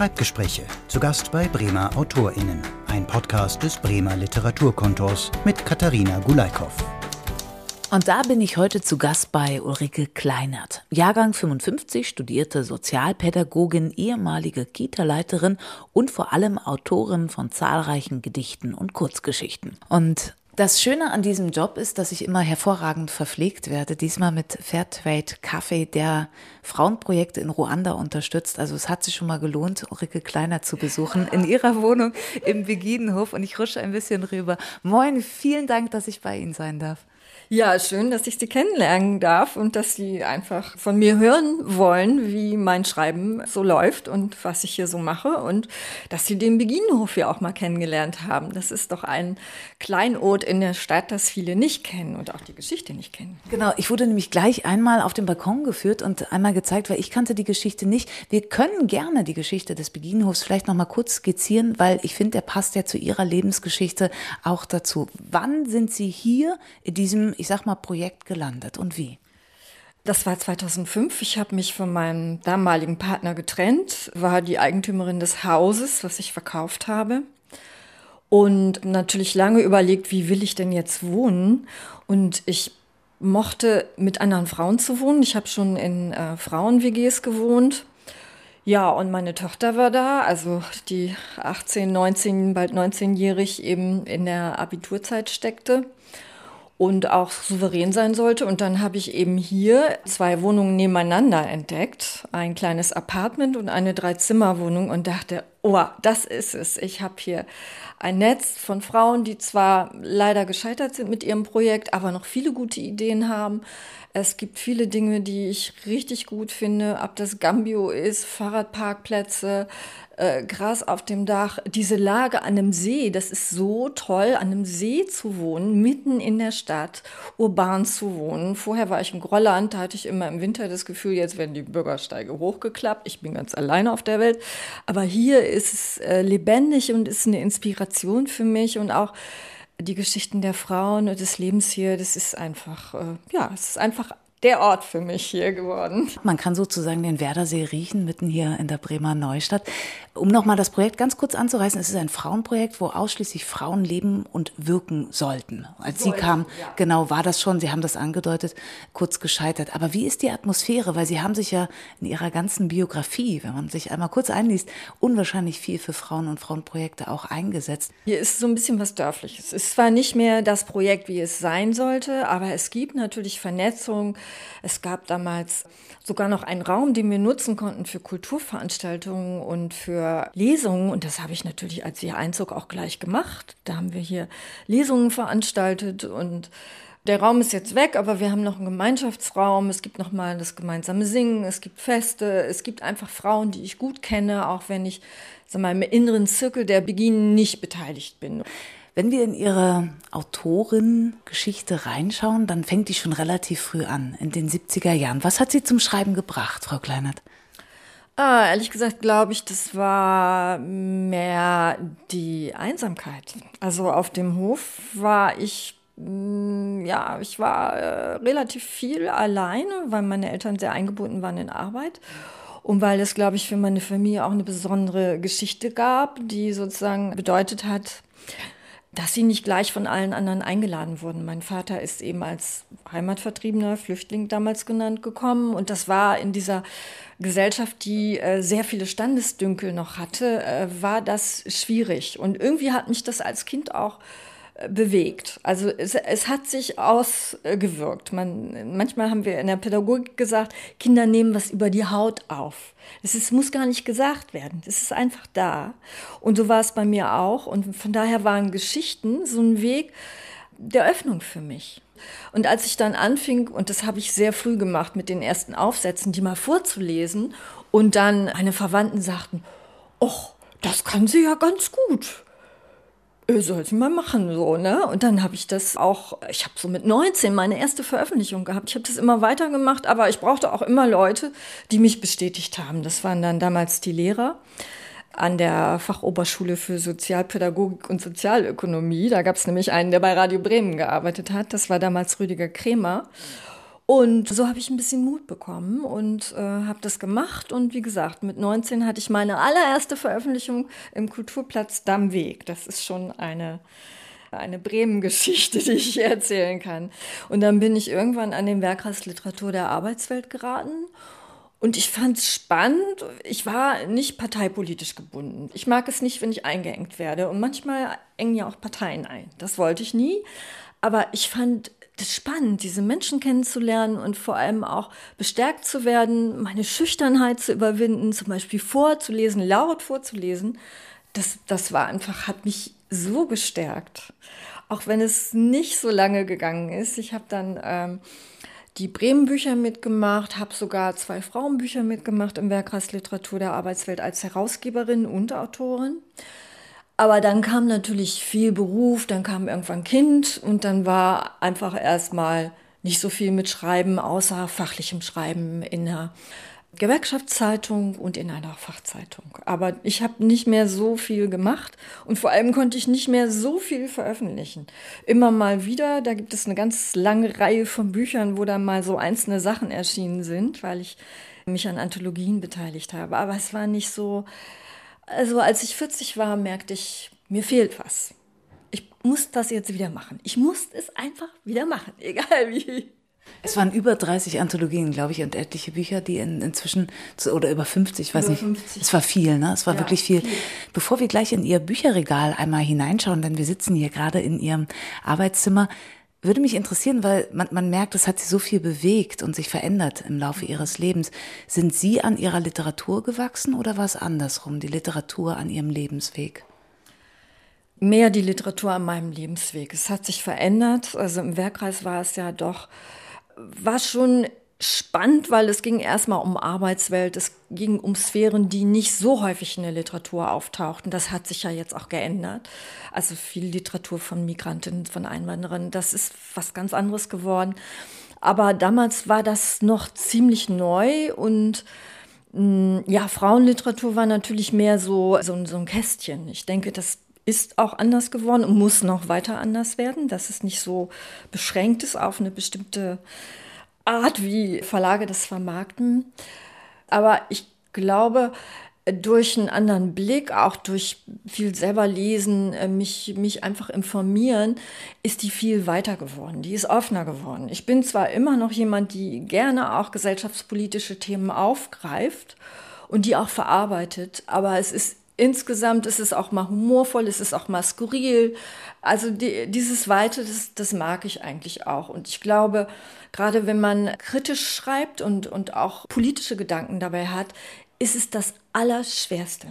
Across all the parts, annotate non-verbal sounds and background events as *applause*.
Schreibgespräche. Zu Gast bei Bremer AutorInnen. Ein Podcast des Bremer Literaturkontors mit Katharina Gulaikow. Und da bin ich heute zu Gast bei Ulrike Kleinert. Jahrgang 55, studierte Sozialpädagogin, ehemalige Kita-Leiterin und vor allem Autorin von zahlreichen Gedichten und Kurzgeschichten. Und das Schöne an diesem Job ist, dass ich immer hervorragend verpflegt werde. Diesmal mit Fairtrade Kaffee, der Frauenprojekte in Ruanda unterstützt. Also es hat sich schon mal gelohnt, Ulrike Kleiner zu besuchen in ihrer Wohnung im Beginenhof. Und ich rusche ein bisschen rüber. Moin, vielen Dank, dass ich bei Ihnen sein darf. Ja, schön, dass ich Sie kennenlernen darf und dass Sie einfach von mir hören wollen, wie mein Schreiben so läuft und was ich hier so mache und dass Sie den Beginenhof ja auch mal kennengelernt haben. Das ist doch ein Kleinod in der Stadt, das viele nicht kennen und auch die Geschichte nicht kennen. Genau, ich wurde nämlich gleich einmal auf den Balkon geführt und einmal gezeigt, weil ich kannte die Geschichte nicht. Wir können gerne die Geschichte des Beginenhofs vielleicht noch mal kurz skizzieren, weil ich finde, der passt ja zu Ihrer Lebensgeschichte auch dazu. Wann sind Sie hier in diesem ich sag mal, Projekt gelandet und wie? Das war 2005. Ich habe mich von meinem damaligen Partner getrennt, war die Eigentümerin des Hauses, was ich verkauft habe. Und natürlich lange überlegt, wie will ich denn jetzt wohnen? Und ich mochte mit anderen Frauen zu wohnen. Ich habe schon in äh, Frauen-WGs gewohnt. Ja, und meine Tochter war da, also die 18, 19, bald 19-jährig eben in der Abiturzeit steckte und auch souverän sein sollte. Und dann habe ich eben hier zwei Wohnungen nebeneinander entdeckt, ein kleines Apartment und eine Dreizimmerwohnung und dachte, oh, das ist es. Ich habe hier ein Netz von Frauen, die zwar leider gescheitert sind mit ihrem Projekt, aber noch viele gute Ideen haben. Es gibt viele Dinge, die ich richtig gut finde, ob das Gambio ist, Fahrradparkplätze, äh, Gras auf dem Dach, diese Lage an einem See, das ist so toll, an einem See zu wohnen, mitten in der Stadt, urban zu wohnen. Vorher war ich im Grolland, da hatte ich immer im Winter das Gefühl, jetzt werden die Bürgersteige hochgeklappt. Ich bin ganz alleine auf der Welt. Aber hier ist es äh, lebendig und ist eine Inspiration für mich und auch die Geschichten der Frauen und des Lebens hier, das ist einfach, äh, ja, es ist einfach der Ort für mich hier geworden. Man kann sozusagen den Werdersee riechen, mitten hier in der Bremer Neustadt. Um nochmal das Projekt ganz kurz anzureißen, es ist ein Frauenprojekt, wo ausschließlich Frauen leben und wirken sollten. Als Soll, Sie kamen, ja. genau, war das schon, Sie haben das angedeutet, kurz gescheitert. Aber wie ist die Atmosphäre? Weil Sie haben sich ja in Ihrer ganzen Biografie, wenn man sich einmal kurz einliest, unwahrscheinlich viel für Frauen und Frauenprojekte auch eingesetzt. Hier ist so ein bisschen was Dörfliches. Es ist zwar nicht mehr das Projekt, wie es sein sollte, aber es gibt natürlich Vernetzung. Es gab damals sogar noch einen Raum, den wir nutzen konnten für Kulturveranstaltungen und für Lesungen. Und das habe ich natürlich als ihr Einzug auch gleich gemacht. Da haben wir hier Lesungen veranstaltet und der Raum ist jetzt weg, aber wir haben noch einen Gemeinschaftsraum. Es gibt noch mal das gemeinsame Singen. Es gibt Feste. Es gibt einfach Frauen, die ich gut kenne, auch wenn ich sag mal, im inneren Zirkel der Beginn nicht beteiligt bin. Wenn wir in Ihre Autorin-Geschichte reinschauen, dann fängt die schon relativ früh an, in den 70er Jahren. Was hat Sie zum Schreiben gebracht, Frau Kleinert? Ah, ehrlich gesagt glaube ich, das war mehr die Einsamkeit. Also auf dem Hof war ich, mm, ja, ich war äh, relativ viel alleine, weil meine Eltern sehr eingebunden waren in Arbeit. Und weil es, glaube ich, für meine Familie auch eine besondere Geschichte gab, die sozusagen bedeutet hat, dass sie nicht gleich von allen anderen eingeladen wurden. Mein Vater ist eben als Heimatvertriebener, Flüchtling damals genannt, gekommen. Und das war in dieser Gesellschaft, die äh, sehr viele Standesdünkel noch hatte, äh, war das schwierig. Und irgendwie hat mich das als Kind auch bewegt. Also es, es hat sich ausgewirkt. Man, manchmal haben wir in der Pädagogik gesagt, Kinder nehmen was über die Haut auf. Es muss gar nicht gesagt werden. Es ist einfach da. Und so war es bei mir auch. Und von daher waren Geschichten so ein Weg der Öffnung für mich. Und als ich dann anfing, und das habe ich sehr früh gemacht mit den ersten Aufsätzen, die mal vorzulesen, und dann meine Verwandten sagten, oh, das kann sie ja ganz gut soll sie mal machen, so, ne? Und dann habe ich das auch, ich habe so mit 19 meine erste Veröffentlichung gehabt. Ich habe das immer weitergemacht, aber ich brauchte auch immer Leute, die mich bestätigt haben. Das waren dann damals die Lehrer an der Fachoberschule für Sozialpädagogik und Sozialökonomie. Da gab es nämlich einen, der bei Radio Bremen gearbeitet hat. Das war damals Rüdiger Kremer. Und so habe ich ein bisschen Mut bekommen und äh, habe das gemacht. Und wie gesagt, mit 19 hatte ich meine allererste Veröffentlichung im Kulturplatz Dammweg. Das ist schon eine, eine Bremen-Geschichte, *laughs* die ich erzählen kann. Und dann bin ich irgendwann an den Werkkreis Literatur der Arbeitswelt geraten. Und ich fand es spannend. Ich war nicht parteipolitisch gebunden. Ich mag es nicht, wenn ich eingeengt werde. Und manchmal engen ja auch Parteien ein. Das wollte ich nie. Aber ich fand das spannend, diese Menschen kennenzulernen und vor allem auch bestärkt zu werden, meine Schüchternheit zu überwinden, zum Beispiel vorzulesen, laut vorzulesen. Das, das war einfach, hat mich so gestärkt. Auch wenn es nicht so lange gegangen ist. Ich habe dann ähm, die Bremen-Bücher mitgemacht, habe sogar zwei Frauenbücher mitgemacht im Werkkreis Literatur der Arbeitswelt als Herausgeberin und Autorin. Aber dann kam natürlich viel Beruf, dann kam irgendwann Kind und dann war einfach erstmal nicht so viel mit Schreiben, außer fachlichem Schreiben in einer Gewerkschaftszeitung und in einer Fachzeitung. Aber ich habe nicht mehr so viel gemacht und vor allem konnte ich nicht mehr so viel veröffentlichen. Immer mal wieder, da gibt es eine ganz lange Reihe von Büchern, wo dann mal so einzelne Sachen erschienen sind, weil ich mich an Anthologien beteiligt habe. Aber es war nicht so, also als ich 40 war, merkte ich, mir fehlt was. Ich muss das jetzt wieder machen. Ich muss es einfach wieder machen, *laughs* egal wie. Es waren über 30 Anthologien, glaube ich, und etliche Bücher, die in, inzwischen, oder über 50, ich weiß über nicht. 50. Es war viel, ne? Es war ja, wirklich viel. viel. Bevor wir gleich in Ihr Bücherregal einmal hineinschauen, denn wir sitzen hier gerade in Ihrem Arbeitszimmer, würde mich interessieren, weil man, man merkt, es hat sie so viel bewegt und sich verändert im Laufe ihres Lebens. Sind Sie an Ihrer Literatur gewachsen oder war es andersrum, die Literatur an Ihrem Lebensweg? Mehr die Literatur an meinem Lebensweg. Es hat sich verändert. Also im Werkkreis war es ja doch, war schon spannend, weil es ging erstmal um Arbeitswelt, es ging um Sphären, die nicht so häufig in der Literatur auftauchten. Das hat sich ja jetzt auch geändert. Also viel Literatur von Migrantinnen, von Einwanderern, das ist was ganz anderes geworden. Aber damals war das noch ziemlich neu und mm, ja, Frauenliteratur war natürlich mehr so, so, so ein Kästchen. Ich denke, das ist auch anders geworden und muss noch weiter anders werden, dass es nicht so beschränkt ist auf eine bestimmte Art, wie Verlage das vermarkten. Aber ich glaube, durch einen anderen Blick, auch durch viel selber lesen, äh, mich, mich einfach informieren, ist die viel weiter geworden. Die ist offener geworden. Ich bin zwar immer noch jemand, die gerne auch gesellschaftspolitische Themen aufgreift und die auch verarbeitet, aber es ist insgesamt ist es auch mal humorvoll, es ist auch mal skurril. Also die, dieses Weite, das, das mag ich eigentlich auch. Und ich glaube, gerade wenn man kritisch schreibt und, und auch politische Gedanken dabei hat, ist es das Allerschwerste,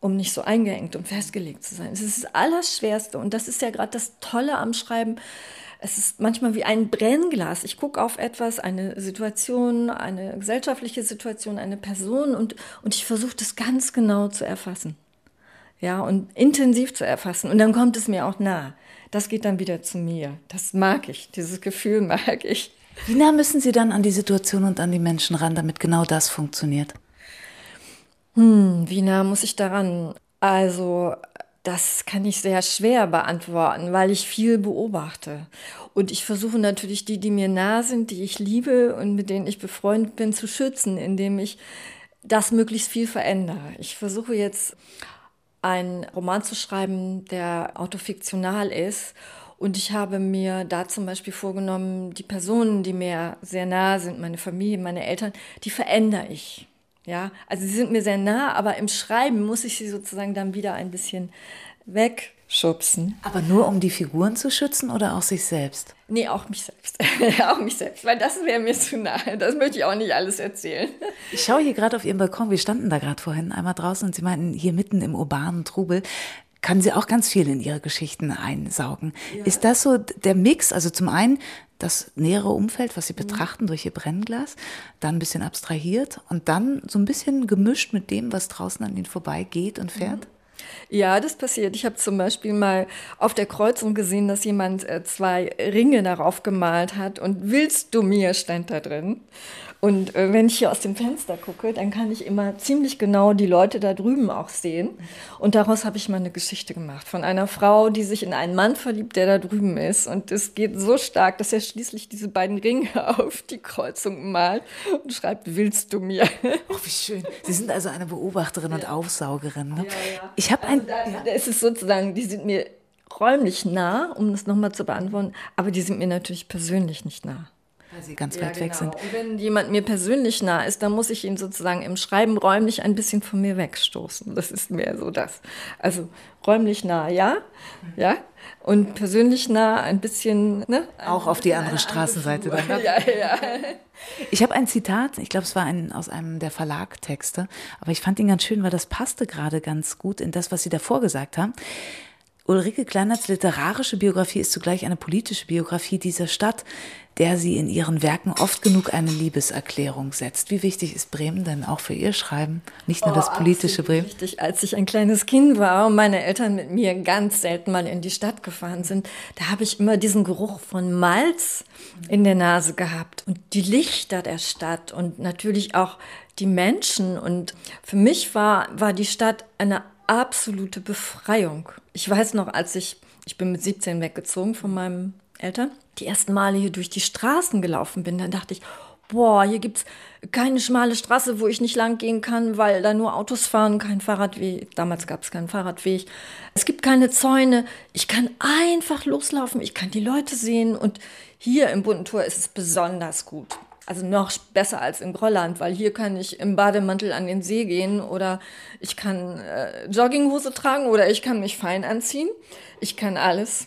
um nicht so eingeengt und festgelegt zu sein. Es ist das Allerschwerste. Und das ist ja gerade das Tolle am Schreiben es ist manchmal wie ein Brennglas. Ich gucke auf etwas, eine Situation, eine gesellschaftliche Situation, eine Person und, und ich versuche das ganz genau zu erfassen. Ja, und intensiv zu erfassen. Und dann kommt es mir auch nah. Das geht dann wieder zu mir. Das mag ich. Dieses Gefühl mag ich. Wie nah müssen Sie dann an die Situation und an die Menschen ran, damit genau das funktioniert? Hm, wie nah muss ich daran? Also das kann ich sehr schwer beantworten, weil ich viel beobachte. Und ich versuche natürlich die, die mir nah sind, die ich liebe und mit denen ich befreundet bin, zu schützen, indem ich das möglichst viel verändere. Ich versuche jetzt einen Roman zu schreiben, der autofiktional ist. Und ich habe mir da zum Beispiel vorgenommen, die Personen, die mir sehr nah sind, meine Familie, meine Eltern, die verändere ich. Ja, also sie sind mir sehr nah, aber im Schreiben muss ich sie sozusagen dann wieder ein bisschen wegschubsen. Aber nur um die Figuren zu schützen oder auch sich selbst? Nee, auch mich selbst. *laughs* auch mich selbst, weil das wäre mir zu nahe. Das möchte ich auch nicht alles erzählen. Ich schaue hier gerade auf Ihren Balkon. Wir standen da gerade vorhin einmal draußen und Sie meinten, hier mitten im urbanen Trubel kann sie auch ganz viel in ihre Geschichten einsaugen. Ja. Ist das so der Mix? Also zum einen das nähere Umfeld, was sie mhm. betrachten durch ihr Brennglas, dann ein bisschen abstrahiert und dann so ein bisschen gemischt mit dem, was draußen an ihnen vorbeigeht und fährt? Mhm. Ja, das passiert. Ich habe zum Beispiel mal auf der Kreuzung gesehen, dass jemand äh, zwei Ringe darauf gemalt hat und willst du mir stand da drin. Und äh, wenn ich hier aus dem Fenster gucke, dann kann ich immer ziemlich genau die Leute da drüben auch sehen. Und daraus habe ich mal eine Geschichte gemacht von einer Frau, die sich in einen Mann verliebt, der da drüben ist. Und es geht so stark, dass er schließlich diese beiden Ringe *laughs* auf die Kreuzung malt und schreibt, willst du mir? Oh, wie schön. Sie sind also eine Beobachterin ja. und Aufsaugerin. Ne? Ja, ja. Ich habe ein... Also da, da ist es sozusagen, die sind mir räumlich nah, um das nochmal zu beantworten, aber die sind mir natürlich persönlich nicht nah. Weil sie ganz ja, weit genau. weg sind. Und wenn jemand mir persönlich nah ist, dann muss ich ihn sozusagen im Schreiben räumlich ein bisschen von mir wegstoßen. Das ist mehr so das. Also räumlich nah, ja, mhm. ja. Und persönlich nah ein bisschen, ne? Auch auf die andere Straßenseite dann. Ne? *laughs* ja, ja. Ich habe ein Zitat, ich glaube, es war ein, aus einem der Verlagtexte, aber ich fand ihn ganz schön, weil das passte gerade ganz gut in das, was Sie davor gesagt haben. Ulrike Kleinerts literarische Biografie ist zugleich eine politische Biografie dieser Stadt, der sie in ihren Werken oft genug eine Liebeserklärung setzt. Wie wichtig ist Bremen denn auch für ihr Schreiben? Nicht nur oh, das politische Bremen? Wichtig, als ich ein kleines Kind war und meine Eltern mit mir ganz selten mal in die Stadt gefahren sind, da habe ich immer diesen Geruch von Malz in der Nase gehabt und die Lichter der Stadt und natürlich auch die Menschen. Und für mich war, war die Stadt eine absolute Befreiung. Ich weiß noch, als ich, ich bin mit 17 weggezogen von meinen Eltern, die ersten Male hier durch die Straßen gelaufen bin, dann dachte ich, boah, hier gibt's keine schmale Straße, wo ich nicht lang gehen kann, weil da nur Autos fahren, kein Fahrradweg. Damals gab es keinen Fahrradweg. Es gibt keine Zäune. Ich kann einfach loslaufen. Ich kann die Leute sehen. Und hier im Bunten Tor ist es besonders gut. Also noch besser als in Grolland, weil hier kann ich im Bademantel an den See gehen oder ich kann äh, Jogginghose tragen oder ich kann mich fein anziehen. Ich kann alles.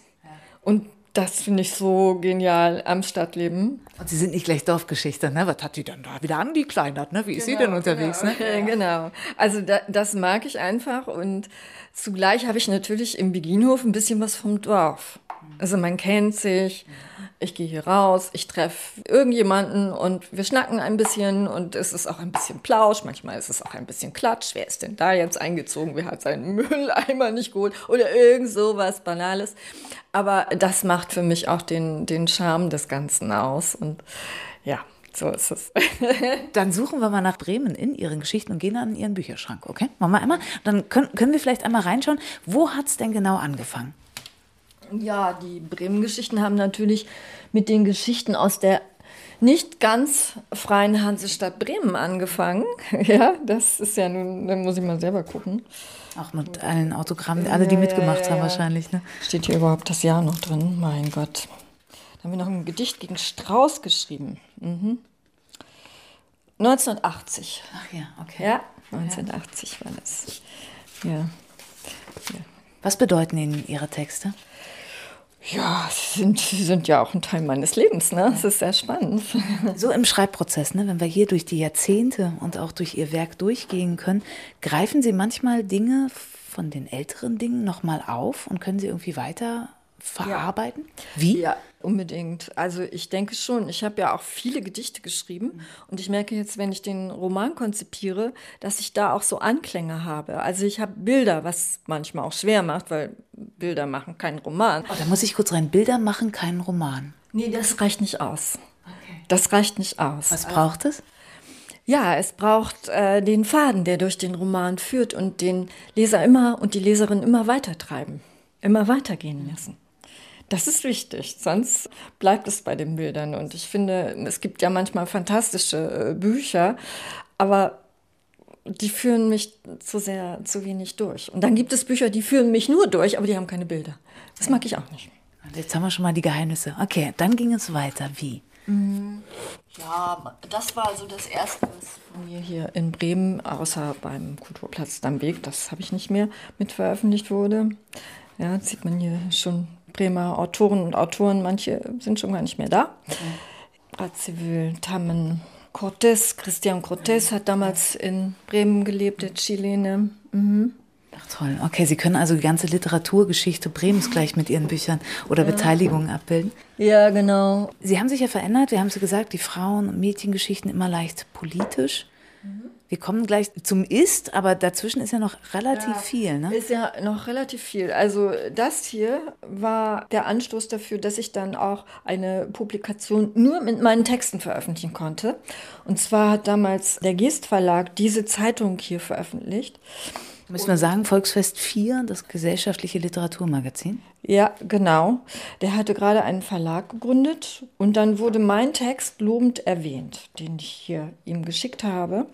Und das finde ich so genial am Stadtleben. Und Sie sind nicht gleich Dorfgeschichte, ne? Was hat die dann da wieder angekleinert, ne? Wie ist genau, sie denn unterwegs, genau. ne? *laughs* genau. Also da, das mag ich einfach und zugleich habe ich natürlich im Beginhof ein bisschen was vom Dorf. Also man kennt sich. Mhm ich gehe hier raus, ich treffe irgendjemanden und wir schnacken ein bisschen und es ist auch ein bisschen Plausch, manchmal ist es auch ein bisschen Klatsch. Wer ist denn da jetzt eingezogen? Wer hat seinen Mülleimer nicht geholt? Oder irgend sowas Banales. Aber das macht für mich auch den, den Charme des Ganzen aus und ja. So ist es. *laughs* dann suchen wir mal nach Bremen in Ihren Geschichten und gehen an Ihren Bücherschrank, okay? Machen wir einmal. Dann können, können wir vielleicht einmal reinschauen. Wo hat es denn genau angefangen? Ja, die Bremen-Geschichten haben natürlich mit den Geschichten aus der nicht ganz freien Hansestadt Bremen angefangen. *laughs* Ja, das ist ja nun, da muss ich mal selber gucken. Auch mit allen Autogrammen, alle, die mitgemacht ja, ja, ja. haben wahrscheinlich. Ne? Steht hier überhaupt das Jahr noch drin? Mein Gott. Da haben wir noch ein Gedicht gegen Strauß geschrieben. Mhm. 1980. Ach ja, okay. Ja, 1980 war das. Ja. Was bedeuten Ihnen Ihre Texte? Ja, sie sind, sie sind ja auch ein Teil meines Lebens, ne? Das ist sehr spannend. So im Schreibprozess, ne? wenn wir hier durch die Jahrzehnte und auch durch Ihr Werk durchgehen können, greifen Sie manchmal Dinge von den älteren Dingen nochmal auf und können sie irgendwie weiter verarbeiten? Ja. Wie? Ja, unbedingt. Also ich denke schon. Ich habe ja auch viele Gedichte geschrieben mhm. und ich merke jetzt, wenn ich den Roman konzipiere, dass ich da auch so Anklänge habe. Also ich habe Bilder, was manchmal auch schwer macht, weil Bilder machen keinen Roman. Oh, da muss ich kurz rein. Bilder machen keinen Roman. Nee, das reicht nicht aus. Okay. Das reicht nicht aus. Was braucht es? Ja, es braucht äh, den Faden, der durch den Roman führt und den Leser immer und die Leserin immer weiter treiben, immer weitergehen lassen. Das ist wichtig, sonst bleibt es bei den Bildern. Und ich finde, es gibt ja manchmal fantastische äh, Bücher, aber die führen mich zu sehr, zu wenig durch. Und dann gibt es Bücher, die führen mich nur durch, aber die haben keine Bilder. Das mag ich auch nicht. Jetzt haben wir schon mal die Geheimnisse. Okay, dann ging es weiter. Wie? Mhm. Ja, das war also das Erste, was von mir hier in Bremen, außer beim Kulturplatz Damweg, das habe ich nicht mehr mit veröffentlicht wurde. Ja, sieht man hier schon Bremer Autoren und Autoren, manche sind schon gar nicht mehr da. Mhm. Radziwill, Tammen, Cortés, Christian Cortés hat damals in Bremen gelebt, der Chilene. Mhm. Ach toll. Okay, Sie können also die ganze Literaturgeschichte Bremens gleich mit Ihren Büchern oder ja. Beteiligungen abbilden. Ja, genau. Sie haben sich ja verändert. Wir haben es gesagt, die Frauen- und Mädchengeschichten immer leicht politisch. Wir kommen gleich zum Ist, aber dazwischen ist ja noch relativ Ja, viel. Ne? Ist ja noch relativ viel. Also das hier war der Anstoß dafür, dass ich dann auch eine Publikation nur mit meinen Texten veröffentlichen konnte. Und zwar hat damals der Geest Verlag diese Zeitung hier veröffentlicht. Müssen wir sagen, Volksfest 4, das gesellschaftliche Literaturmagazin. Ja, genau. Der hatte gerade einen Verlag gegründet und dann wurde mein Text lobend erwähnt, den ich hier ihm geschickt habe.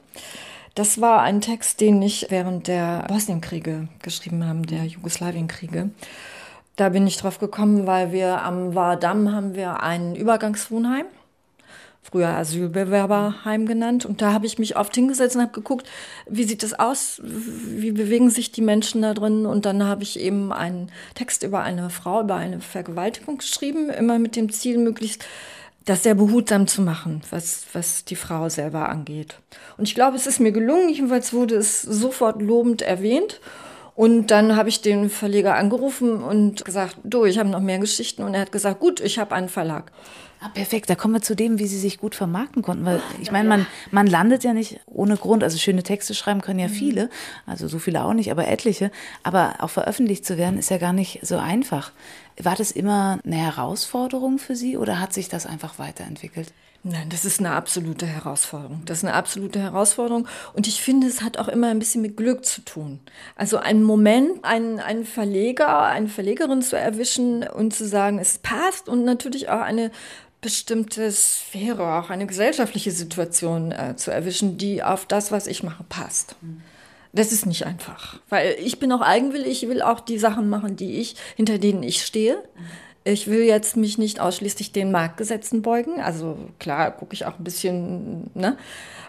Das war ein Text, den ich während der Bosnienkriege geschrieben habe, der Jugoslawienkriege. Da bin ich drauf gekommen, weil wir am Wardamm haben wir ein Übergangswohnheim früher Asylbewerberheim genannt. Und da habe ich mich oft hingesetzt und habe geguckt, wie sieht das aus, wie bewegen sich die Menschen da drin. Und dann habe ich eben einen Text über eine Frau, über eine Vergewaltigung geschrieben, immer mit dem Ziel, möglichst das sehr behutsam zu machen, was, was die Frau selber angeht. Und ich glaube, es ist mir gelungen. Jedenfalls wurde es sofort lobend erwähnt. Und dann habe ich den Verleger angerufen und gesagt, du, ich habe noch mehr Geschichten. Und er hat gesagt, gut, ich habe einen Verlag. Ah, perfekt, da kommen wir zu dem, wie sie sich gut vermarkten konnten. Weil ich meine, man, man landet ja nicht ohne Grund. Also schöne Texte schreiben können ja viele, also so viele auch nicht, aber etliche. Aber auch veröffentlicht zu werden, ist ja gar nicht so einfach. War das immer eine Herausforderung für Sie oder hat sich das einfach weiterentwickelt? Nein, das ist eine absolute Herausforderung. Das ist eine absolute Herausforderung. Und ich finde, es hat auch immer ein bisschen mit Glück zu tun. Also einen Moment, einen, einen Verleger, eine Verlegerin zu erwischen und zu sagen, es passt und natürlich auch eine bestimmte Sphäre, auch eine gesellschaftliche Situation äh, zu erwischen, die auf das, was ich mache, passt. Das ist nicht einfach, weil ich bin auch eigenwillig, ich will auch die Sachen machen, die ich, hinter denen ich stehe. Ich will jetzt mich nicht ausschließlich den Marktgesetzen beugen. Also klar gucke ich auch ein bisschen, ne?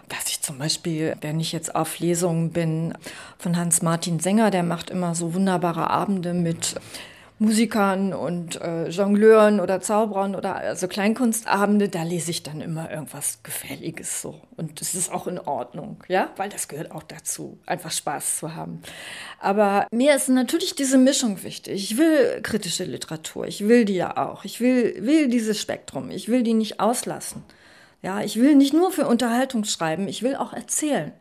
Was ich zum Beispiel, wenn ich jetzt auf Lesungen bin von Hans-Martin Sänger, der macht immer so wunderbare Abende mit Musikern und äh, Jongleuren oder Zauberern oder also Kleinkunstabende, da lese ich dann immer irgendwas Gefälliges so. Und das ist auch in Ordnung, ja, weil das gehört auch dazu, einfach Spaß zu haben. Aber mir ist natürlich diese Mischung wichtig. Ich will kritische Literatur, ich will die ja auch. Ich will, will dieses Spektrum, ich will die nicht auslassen. Ja, ich will nicht nur für Unterhaltung schreiben, ich will auch erzählen.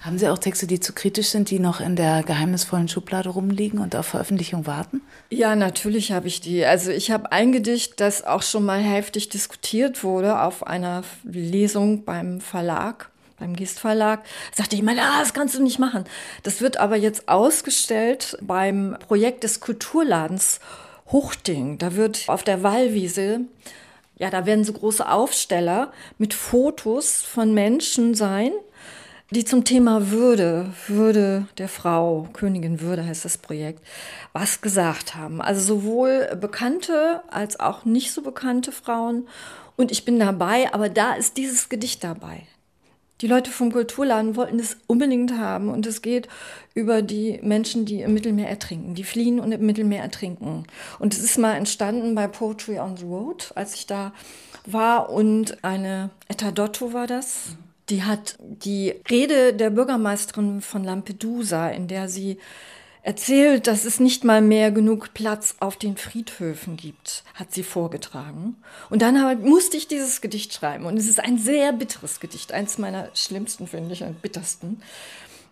Haben Sie auch Texte, die zu kritisch sind, die noch in der geheimnisvollen Schublade rumliegen und auf Veröffentlichung warten? Ja, natürlich habe ich die. Also ich habe ein Gedicht, das auch schon mal heftig diskutiert wurde auf einer Lesung beim Verlag, beim Gist Verlag. Sagte jemand, ah, das kannst du nicht machen. Das wird aber jetzt ausgestellt beim Projekt des Kulturladens Huchting. Da wird auf der Wallwiese ja, da werden so große Aufsteller mit Fotos von Menschen sein, die zum Thema Würde, Würde der Frau, Königin Würde heißt das Projekt, was gesagt haben. Also sowohl bekannte als auch nicht so bekannte Frauen. Und ich bin dabei, aber da ist dieses Gedicht dabei. Die Leute vom Kulturladen wollten es unbedingt haben und es geht über die Menschen, die im Mittelmeer ertrinken, die fliehen und im Mittelmeer ertrinken. Und es ist mal entstanden bei Poetry on the Road, als ich da war und eine Etta Dotto war das, die hat die Rede der Bürgermeisterin von Lampedusa, in der sie erzählt, dass es nicht mal mehr genug Platz auf den Friedhöfen gibt, hat sie vorgetragen. Und dann musste ich dieses Gedicht schreiben. Und es ist ein sehr bitteres Gedicht, eins meiner schlimmsten, finde ich, und bittersten.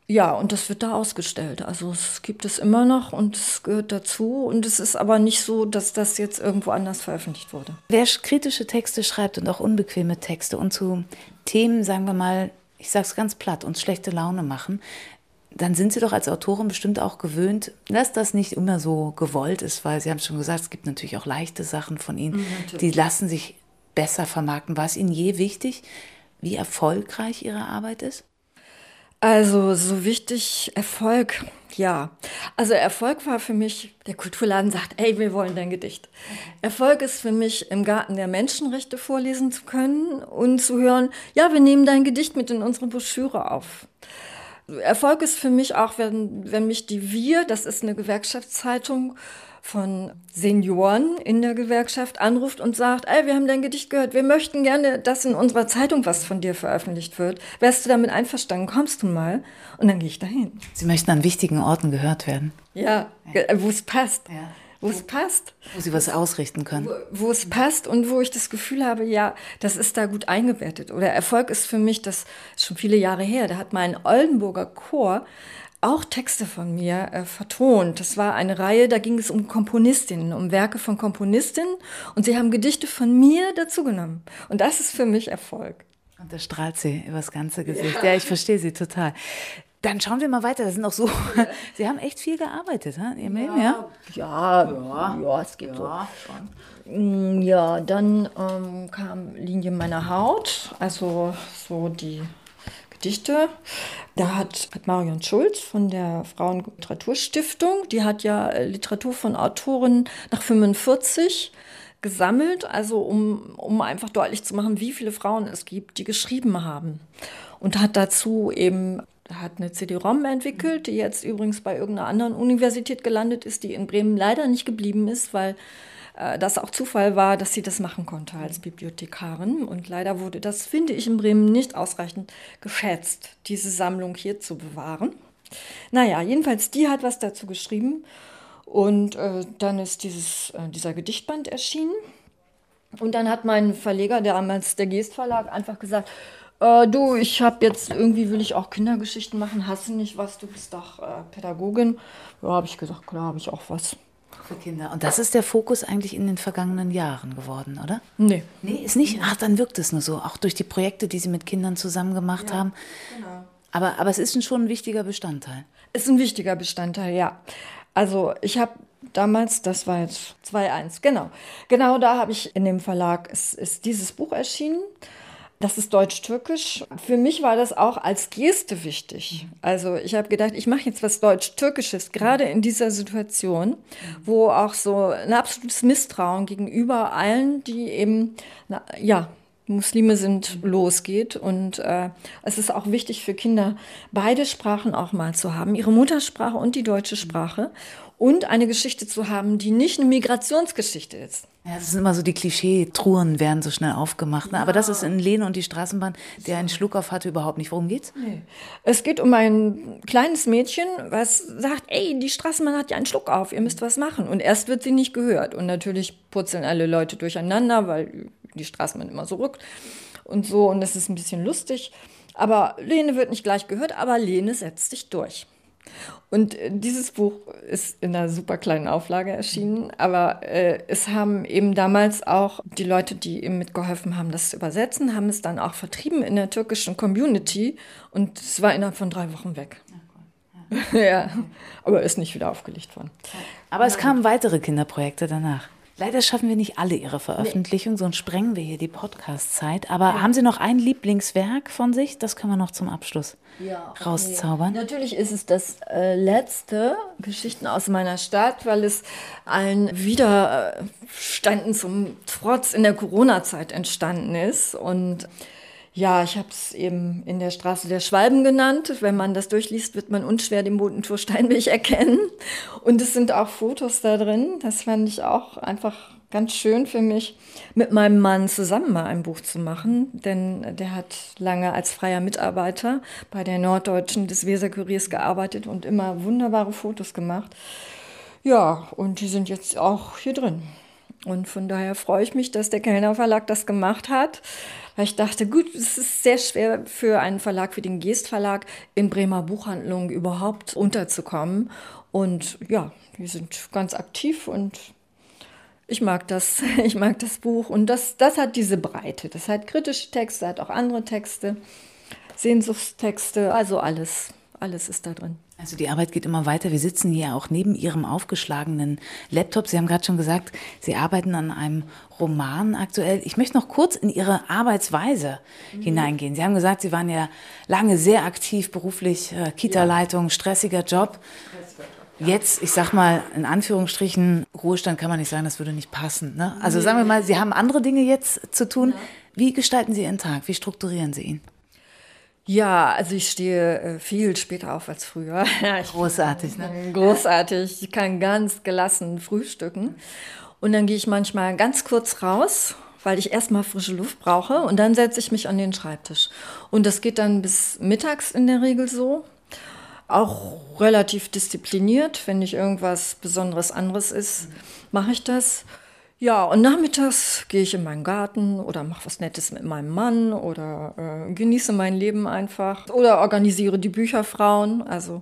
Ja, und das wird da ausgestellt. Also es gibt es immer noch und es gehört dazu. Und es ist aber nicht so, dass das jetzt irgendwo anders veröffentlicht wurde. Wer kritische Texte schreibt und auch unbequeme Texte und zu Themen, sagen wir mal, ich sage es ganz platt, uns schlechte Laune machen, dann sind Sie doch als Autorin bestimmt auch gewöhnt, dass das nicht immer so gewollt ist, weil Sie haben schon gesagt, es gibt natürlich auch leichte Sachen von Ihnen, Mhm, die lassen sich besser vermarkten. War es Ihnen je wichtig, wie erfolgreich Ihre Arbeit ist? Also so wichtig Erfolg, ja. Also Erfolg war für mich, der Kulturladen sagt, ey, wir wollen dein Gedicht. Erfolg ist für mich, im Garten der Menschenrechte vorlesen zu können und zu hören, ja, wir nehmen dein Gedicht mit in unsere Broschüre auf. Erfolg ist für mich auch, wenn, wenn mich die Wir, das ist eine Gewerkschaftszeitung von Senioren in der Gewerkschaft, anruft und sagt, ey, wir haben dein Gedicht gehört, wir möchten gerne, dass in unserer Zeitung was von dir veröffentlicht wird. Wärst du damit einverstanden, kommst du mal? Und dann gehe ich dahin. Sie möchten an wichtigen Orten gehört werden. Ja, wo es passt. Ja. wo es passt. Wo sie was ausrichten können. Wo, wo, es passt und wo ich das Gefühl habe, ja, das ist da gut eingebettet. Oder Erfolg ist für mich, das ist schon viele Jahre her, da hat mein Oldenburger Chor auch Texte von mir äh, vertont. Das war eine Reihe, da ging es um Komponistinnen, um Werke von Komponistinnen und sie haben Gedichte von mir dazugenommen. Und das ist für mich Erfolg. Und da strahlt sie übers ganze Gesicht. Ja, ja ich verstehe sie total. Dann schauen wir mal weiter. Das sind auch so. *laughs* Sie haben echt viel gearbeitet, ha? Ihr ja, ja? Ja, ja, ja, es geht ja, so. schon. Mm, ja, dann ähm, kam Linie meiner Haut, also so die Gedichte. Da hat, hat Marion Schulz von der Frauenliteraturstiftung, die hat ja äh, Literatur von Autoren nach 45 gesammelt, also um, um einfach deutlich zu machen, wie viele Frauen es gibt, die geschrieben haben. Und hat dazu eben hat eine CD-ROM entwickelt, die jetzt übrigens bei irgendeiner anderen Universität gelandet ist, die in Bremen leider nicht geblieben ist, weil äh, das auch Zufall war, dass sie das machen konnte als Bibliothekarin. Und leider wurde das, finde ich, in Bremen nicht ausreichend geschätzt, diese Sammlung hier zu bewahren. Naja, jedenfalls, die hat was dazu geschrieben. Und äh, dann ist dieses, äh, dieser Gedichtband erschienen. Und dann hat mein Verleger, damals der Geest Verlag, einfach gesagt, äh, du, ich habe jetzt irgendwie will ich auch Kindergeschichten machen, hast du nicht was, du bist doch äh, Pädagogin. Ja, habe ich gesagt, klar, habe ich auch was. Für Kinder. Und das ist der Fokus eigentlich in den vergangenen Jahren geworden, oder? Nee. Nee, ist nicht? Ach, dann wirkt es nur so. Auch durch die Projekte, die Sie mit Kindern zusammen gemacht ja, haben. Genau. Aber, aber es ist schon ein wichtiger Bestandteil. Ist ein wichtiger Bestandteil, ja. Also ich habe damals, das war jetzt 2.1, genau. Genau da habe ich in dem Verlag, es ist dieses Buch erschienen. Das ist deutsch-türkisch. Für mich war das auch als Geste wichtig. Also ich habe gedacht, ich mache jetzt was deutsch-türkisches, gerade in dieser Situation, wo auch so ein absolutes Misstrauen gegenüber allen, die eben, na, ja, Muslime sind, losgeht. Und äh, es ist auch wichtig für Kinder, beide Sprachen auch mal zu haben, ihre Muttersprache und die deutsche Sprache und eine Geschichte zu haben, die nicht eine Migrationsgeschichte ist. Ja, das sind immer so die Klischee-Truhen werden so schnell aufgemacht. Ne? Ja. Aber das ist in Lene und die Straßenbahn, der einen Schluck auf hatte, überhaupt nicht. Worum geht's? Nee. Es geht um ein kleines Mädchen, was sagt, ey, die Straßenbahn hat ja einen Schluck auf, ihr müsst was machen. Und erst wird sie nicht gehört. Und natürlich purzeln alle Leute durcheinander, weil die Straßenbahn immer so rückt und so. Und das ist ein bisschen lustig. Aber Lene wird nicht gleich gehört, aber Lene setzt sich durch. Und äh, dieses Buch ist in einer super kleinen Auflage erschienen, aber äh, es haben eben damals auch die Leute, die ihm mitgeholfen haben, das zu übersetzen, haben es dann auch vertrieben in der türkischen Community und es war innerhalb von drei Wochen weg. *laughs* Ja, ja. aber ist nicht wieder aufgelegt worden. Aber es kamen weitere Kinderprojekte danach. Leider schaffen wir nicht alle Ihre Veröffentlichung, nee. sonst sprengen wir hier die Podcast-Zeit. Aber ja. haben Sie noch ein Lieblingswerk von sich? Das können wir noch zum Abschluss ja, rauszaubern. Nee. Natürlich ist es das äh, letzte Geschichten aus meiner Stadt, weil es allen Widerständen zum Trotz in der Corona-Zeit entstanden ist. Und ja, ich habe es eben in der Straße der Schwalben genannt. Wenn man das durchliest, wird man unschwer den Bodentor Steinweg erkennen. Und es sind auch Fotos da drin. Das fand ich auch einfach ganz schön für mich, mit meinem Mann zusammen mal ein Buch zu machen. Denn der hat lange als freier Mitarbeiter bei der Norddeutschen des Weserkuriers gearbeitet und immer wunderbare Fotos gemacht. Ja, und die sind jetzt auch hier drin. Und von daher freue ich mich, dass der Kellner Verlag das gemacht hat. Weil ich dachte, gut, es ist sehr schwer für einen Verlag wie den Geest Verlag in Bremer Buchhandlungen überhaupt unterzukommen. Und ja, die sind ganz aktiv und ich mag das. *laughs* Ich mag das Buch. Und das, das hat diese Breite. Das hat kritische Texte, hat auch andere Texte, Sehnsuchtstexte, also alles. Alles ist da drin. Also die Arbeit geht immer weiter. Wir sitzen hier auch neben Ihrem aufgeschlagenen Laptop. Sie haben gerade schon gesagt, Sie arbeiten an einem Roman aktuell. Ich möchte noch kurz in Ihre Arbeitsweise mhm. hineingehen. Sie haben gesagt, Sie waren ja lange sehr aktiv beruflich, äh, Kita-Leitung, stressiger Job. Jetzt, ich sag mal, in Anführungsstrichen, Ruhestand kann man nicht sagen, das würde nicht passen. Ne? Also sagen wir mal, Sie haben andere Dinge jetzt zu tun. Wie gestalten Sie Ihren Tag? Wie strukturieren Sie ihn? Ja, also ich stehe äh, viel später auf als früher. *laughs* großartig, ne? Großartig. Ich kann ganz gelassen frühstücken. Und dann gehe ich manchmal ganz kurz raus, weil ich erstmal frische Luft brauche. Und dann setze ich mich an den Schreibtisch. Und das geht dann bis mittags in der Regel so. auch relativ diszipliniert. Wenn nicht irgendwas Besonderes anderes ist, mache ich das. Ja, und nachmittags gehe ich in meinen Garten oder mache was Nettes mit meinem Mann oder äh, genieße mein Leben einfach oder organisiere die Bücherfrauen. Also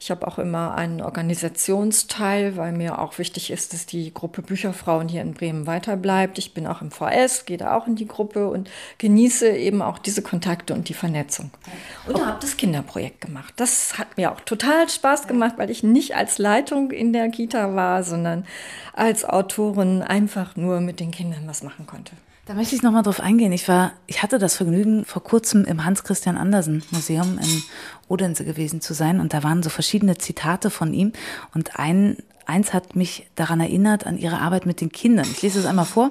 ich habe auch immer einen Organisationsteil, weil mir auch wichtig ist, dass die Gruppe Bücherfrauen hier in Bremen weiterbleibt. Ich bin auch im VS, gehe da auch in die Gruppe und genieße eben auch diese Kontakte und die Vernetzung. Und habe das Kinderprojekt gemacht. Das hat mir auch total Spaß gemacht, weil ich nicht als Leitung in der Kita war, sondern als Autorin einfach nur mit den Kindern was machen konnte. Da möchte ich nochmal drauf eingehen. Ich war, ich hatte das Vergnügen, vor kurzem im Hans-Christian Andersen Museum in Odense gewesen zu sein und da waren so verschiedene Zitate von ihm und ein, eins hat mich daran erinnert, an ihre Arbeit mit den Kindern. Ich lese es einmal vor.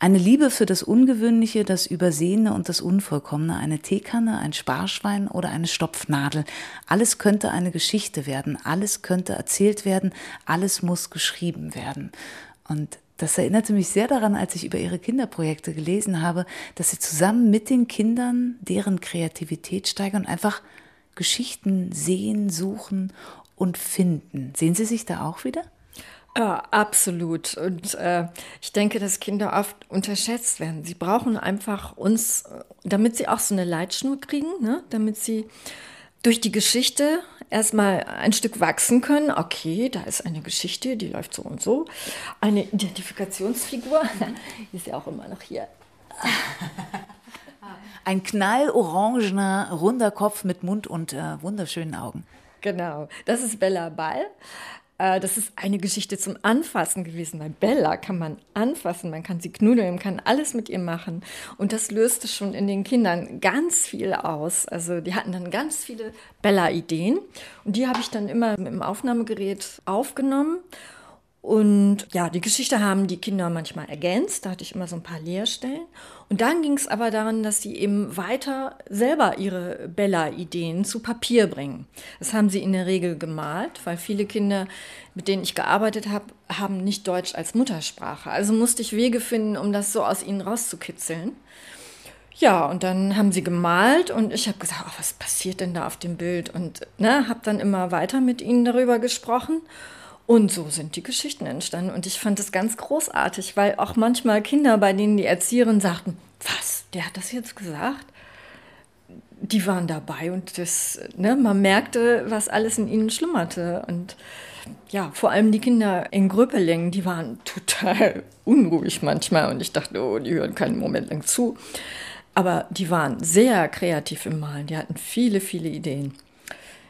Eine Liebe für das Ungewöhnliche, das Übersehene und das Unvollkommene, eine Teekanne, ein Sparschwein oder eine Stopfnadel. Alles könnte eine Geschichte werden, alles könnte erzählt werden, alles muss geschrieben werden. Und das erinnerte mich sehr daran, als ich über ihre Kinderprojekte gelesen habe, dass sie zusammen mit den Kindern deren Kreativität steigern und einfach Geschichten sehen, suchen und finden. Sehen Sie sich da auch wieder? Ja, absolut. Und äh, ich denke, dass Kinder oft unterschätzt werden. Sie brauchen einfach uns, damit sie auch so eine Leitschnur kriegen, ne? damit sie durch die Geschichte erstmal ein Stück wachsen können. Okay, da ist eine Geschichte, die läuft so und so. Eine Identifikationsfigur, *laughs* ist ja auch immer noch hier. *laughs* Ein knallorangener, runder Kopf mit Mund und äh, wunderschönen Augen. Genau, das ist Bella Ball. Äh, das ist eine Geschichte zum Anfassen gewesen. Bei Bella kann man anfassen, man kann sie knuddeln, man kann alles mit ihr machen. Und das löste schon in den Kindern ganz viel aus. Also die hatten dann ganz viele Bella-Ideen. Und die habe ich dann immer mit dem Aufnahmegerät aufgenommen. Und ja, die Geschichte haben die Kinder manchmal ergänzt. Da hatte ich immer so ein paar Leerstellen. Und dann ging es aber daran, dass sie eben weiter selber ihre Bella-Ideen zu Papier bringen. Das haben sie in der Regel gemalt, weil viele Kinder, mit denen ich gearbeitet habe, haben nicht Deutsch als Muttersprache. Also musste ich Wege finden, um das so aus ihnen rauszukitzeln. Ja, und dann haben sie gemalt und ich habe gesagt, oh, was passiert denn da auf dem Bild? Und ne, habe dann immer weiter mit ihnen darüber gesprochen. Und so sind die Geschichten entstanden. Und ich fand es ganz großartig, weil auch manchmal Kinder, bei denen die Erzieherin sagten, was, der hat das jetzt gesagt? Die waren dabei und das, ne, man merkte, was alles in ihnen schlummerte. Und ja, vor allem die Kinder in Gröpelingen, die waren *laughs* total unruhig manchmal. Und ich dachte, oh, die hören keinen Moment lang zu. Aber die waren sehr kreativ im Malen. Die hatten viele, viele Ideen.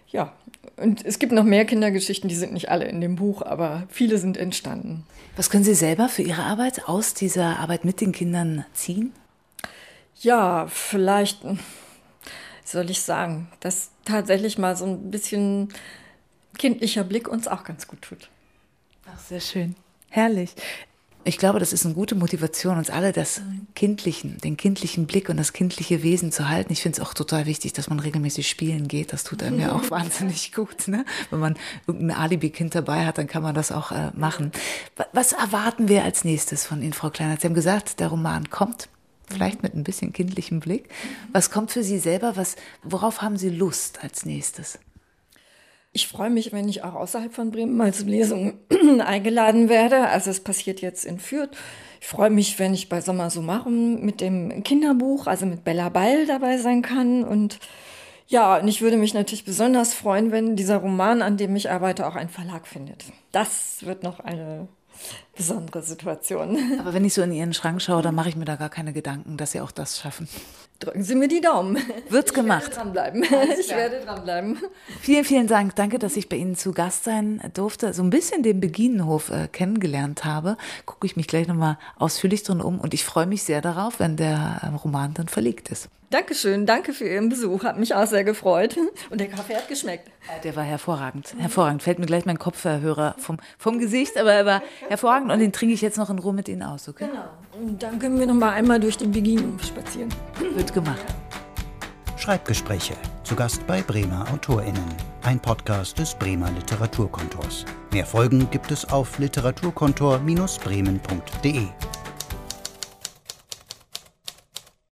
Ja, und es gibt noch mehr Kindergeschichten, die sind nicht alle in dem Buch, aber viele sind entstanden. Was können Sie selber für Ihre Arbeit aus dieser Arbeit mit den Kindern ziehen? Ja, vielleicht soll ich sagen, dass tatsächlich mal so ein bisschen kindlicher Blick uns auch ganz gut tut. Ach, sehr schön. Herrlich. Ich glaube, das ist eine gute Motivation, uns alle das Kindlichen, den kindlichen Blick und das kindliche Wesen zu halten. Ich finde es auch total wichtig, dass man regelmäßig spielen geht. Das tut einem ja auch *laughs* wahnsinnig gut. Ne? Wenn man irgendein Alibi-Kind dabei hat, dann kann man das auch äh, machen. Was erwarten wir als nächstes von Ihnen, Frau Kleiner? Sie haben gesagt, der Roman kommt. Vielleicht mit ein bisschen kindlichem Blick. Was kommt für Sie selber? Was, worauf haben Sie Lust als nächstes? Ich freue mich, wenn ich auch außerhalb von Bremen mal zu Lesungen *clears throat* eingeladen werde. Also es passiert jetzt in Fürth. Ich freue mich, wenn ich bei Sommer so machen mit dem Kinderbuch, also mit Bella Ball dabei sein kann. Und ja, und ich würde mich natürlich besonders freuen, wenn dieser Roman, an dem ich arbeite, auch einen Verlag findet. Das wird noch eine besondere Situation. Aber wenn ich so in Ihren Schrank schaue, dann mache ich mir da gar keine Gedanken, dass Sie auch das schaffen. Drücken Sie mir die Daumen. Wird's gemacht. Ich werde dranbleiben. Ich werde dranbleiben. Vielen, vielen Dank. Danke, dass ich bei Ihnen zu Gast sein durfte. So ein bisschen den Beginenhof äh, kennengelernt habe. Gucke ich mich gleich nochmal ausführlich drin um. Und ich freue mich sehr darauf, wenn der äh, Roman dann verlegt ist. Dankeschön, danke für Ihren Besuch. Hat mich auch sehr gefreut. Und der Kaffee hat geschmeckt. Der war hervorragend. Hervorragend. Fällt mir gleich mein Kopfhörer vom, vom Gesicht, aber er war *laughs* hervorragend und den trinke ich jetzt noch in Ruhe mit Ihnen aus, okay? Genau. Und dann können wir noch mal einmal durch den Beginn spazieren. Wird gemacht. Schreibgespräche. Zu Gast bei Bremer AutorInnen. Ein Podcast des Bremer Literaturkontors. Mehr Folgen gibt es auf literaturkontor-bremen.de.